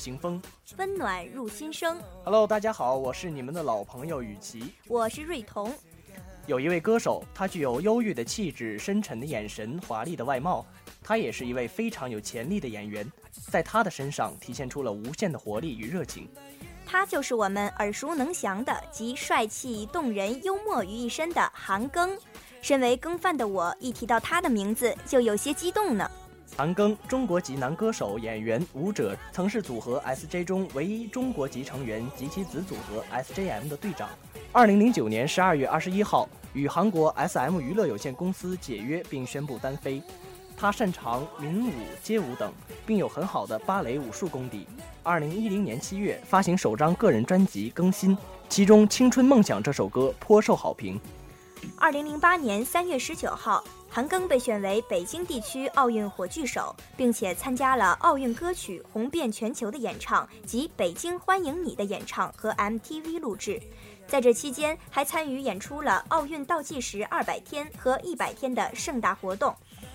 行风，温暖入心声。Hello，大家好，我是你们的老朋友雨琦，我是瑞彤。有一位歌手，他具有忧郁的气质、深沉的眼神、华丽的外貌，他也是一位非常有潜力的演员，在他的身上体现出了无限的活力与热情。他就是我们耳熟能详的集帅气、动人、幽默于一身的韩庚。身为庚饭的我，一提到他的名字就有些激动呢。韩庚，中国籍男歌手、演员、舞者，曾是组合 SJ 中唯一中国籍成员及其子组合 SJM 的队长。二零零九年十二月二十一号，与韩国 SM 娱乐有限公司解约，并宣布单飞。他擅长民舞、街舞等，并有很好的芭蕾武术功底。二零一零年七月，发行首张个人专辑《更新》，其中《青春梦想》这首歌颇受好评。二零零八年三月十九号。韩庚被选为北京地区奥运火炬手，并且参加了奥运歌曲红遍全球的演唱及《北京欢迎你》的演唱和 MTV 录制。在这期间，还参与演出了奥运倒计时二百天和一百天的盛大活动。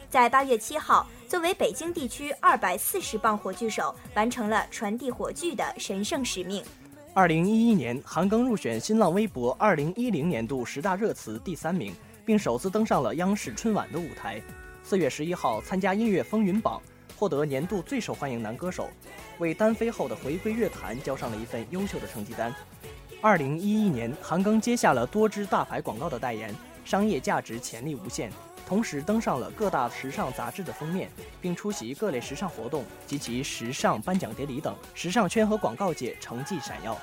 在八月七号，作为北京地区二百四十磅火炬手，完成了传递火炬的神圣使命。二零一一年，韩庚入选新浪微博二零一零年度十大热词第三名。并首次登上了央视春晚的舞台。四月十一号参加音乐风云榜，获得年度最受欢迎男歌手，为单飞后的回归乐坛交上了一份优秀的成绩单。二零一一年，韩庚接下了多支大牌广告的代言，商业价值潜力无限，同时登上了各大时尚杂志的封面，并出席各类时尚活动及其时尚颁奖典礼等，时尚圈和广告界成绩闪耀。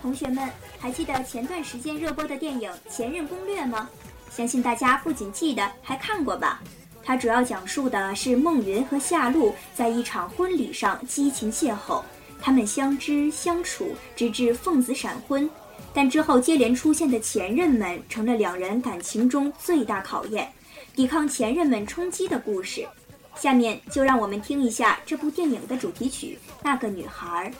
同学们，还记得前段时间热播的电影《前任攻略》吗？相信大家不仅记得，还看过吧？它主要讲述的是孟云和夏露在一场婚礼上激情邂逅，他们相知相处，直至奉子闪婚。但之后接连出现的前任们，成了两人感情中最大考验，抵抗前任们冲击的故事。下面就让我们听一下这部电影的主题曲《那个女孩》。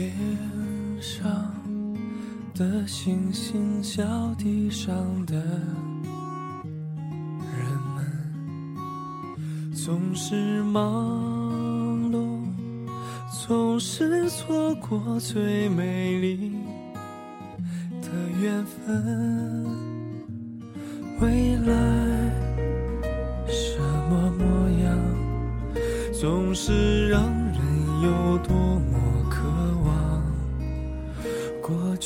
天上的星星，笑地上的人们，总是忙碌，总是错过最美丽的缘分。未来什么模样，总是让人有多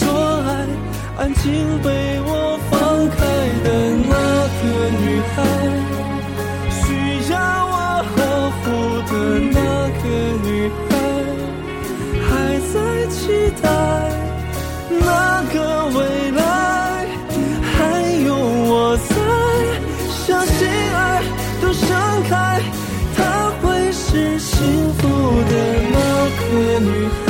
说爱。安静被我放开的那个女孩，需要我呵护的那个女孩，还在期待那个未来，还有我在相信爱都盛开，她会是幸福的那个女孩。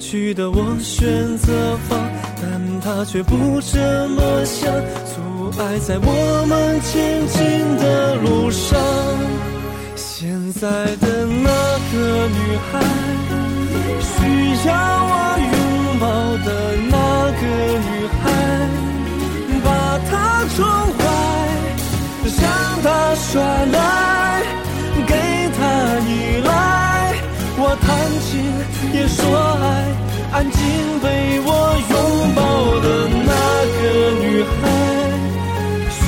去的我选择放，但他却不这么想。阻碍在我们前进的路上，现在的那个女孩，需要我拥抱的那个女孩，把她宠坏，让她耍赖，别说爱，安静被我拥抱的那个女孩。需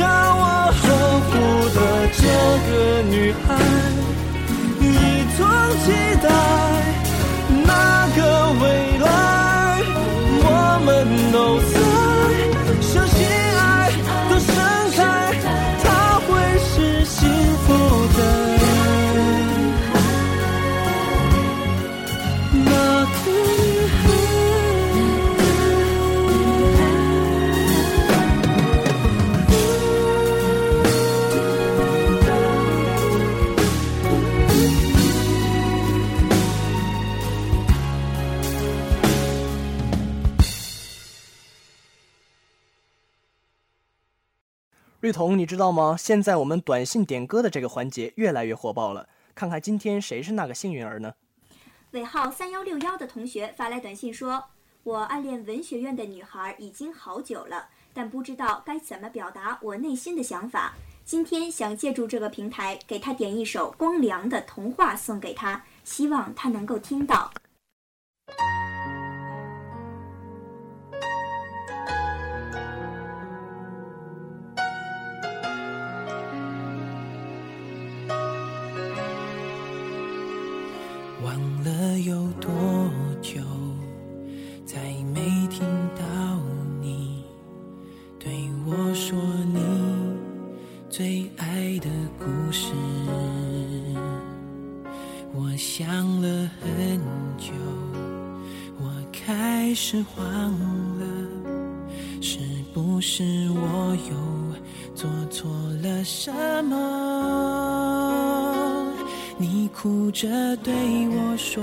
要我呵护的这个女孩，一同期待绿彤，你知道吗？现在我们短信点歌的这个环节越来越火爆了。看看今天谁是那个幸运儿呢？尾号三幺六幺的同学发来短信说：“我暗恋文学院的女孩已经好久了，但不知道该怎么表达我内心的想法。今天想借助这个平台给她点一首光良的童话送给她，希望她能够听到。”我说你最爱的故事？我想了很久，我开始慌了，是不是我又做错了什么？你哭着对我说：“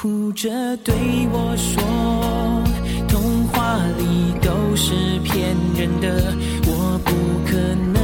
哭着对我说：“童话里都是骗人的，我不可能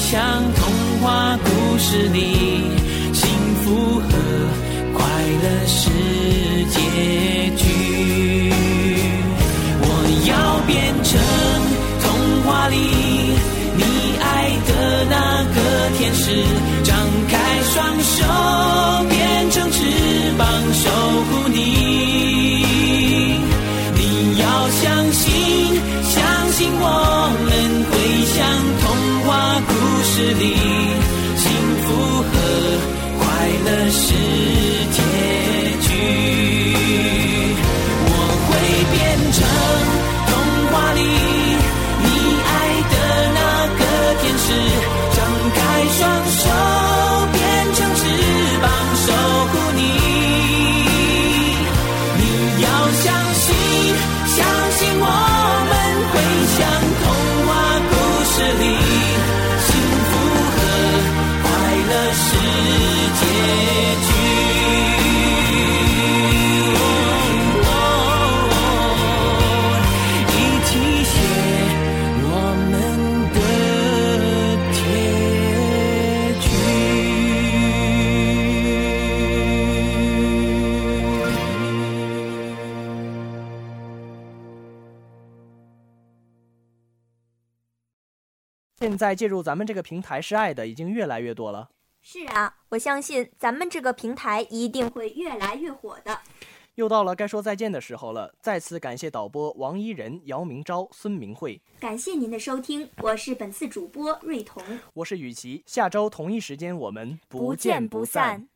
像童话故事里，幸福和快乐是结局。现在进入咱们这个平台示爱的已经越来越多了。是啊，我相信咱们这个平台一定会越来越火的。又到了该说再见的时候了，再次感谢导播王一仁、姚明昭、孙明慧，感谢您的收听，我是本次主播瑞彤，我是雨琦，下周同一时间我们不见不散。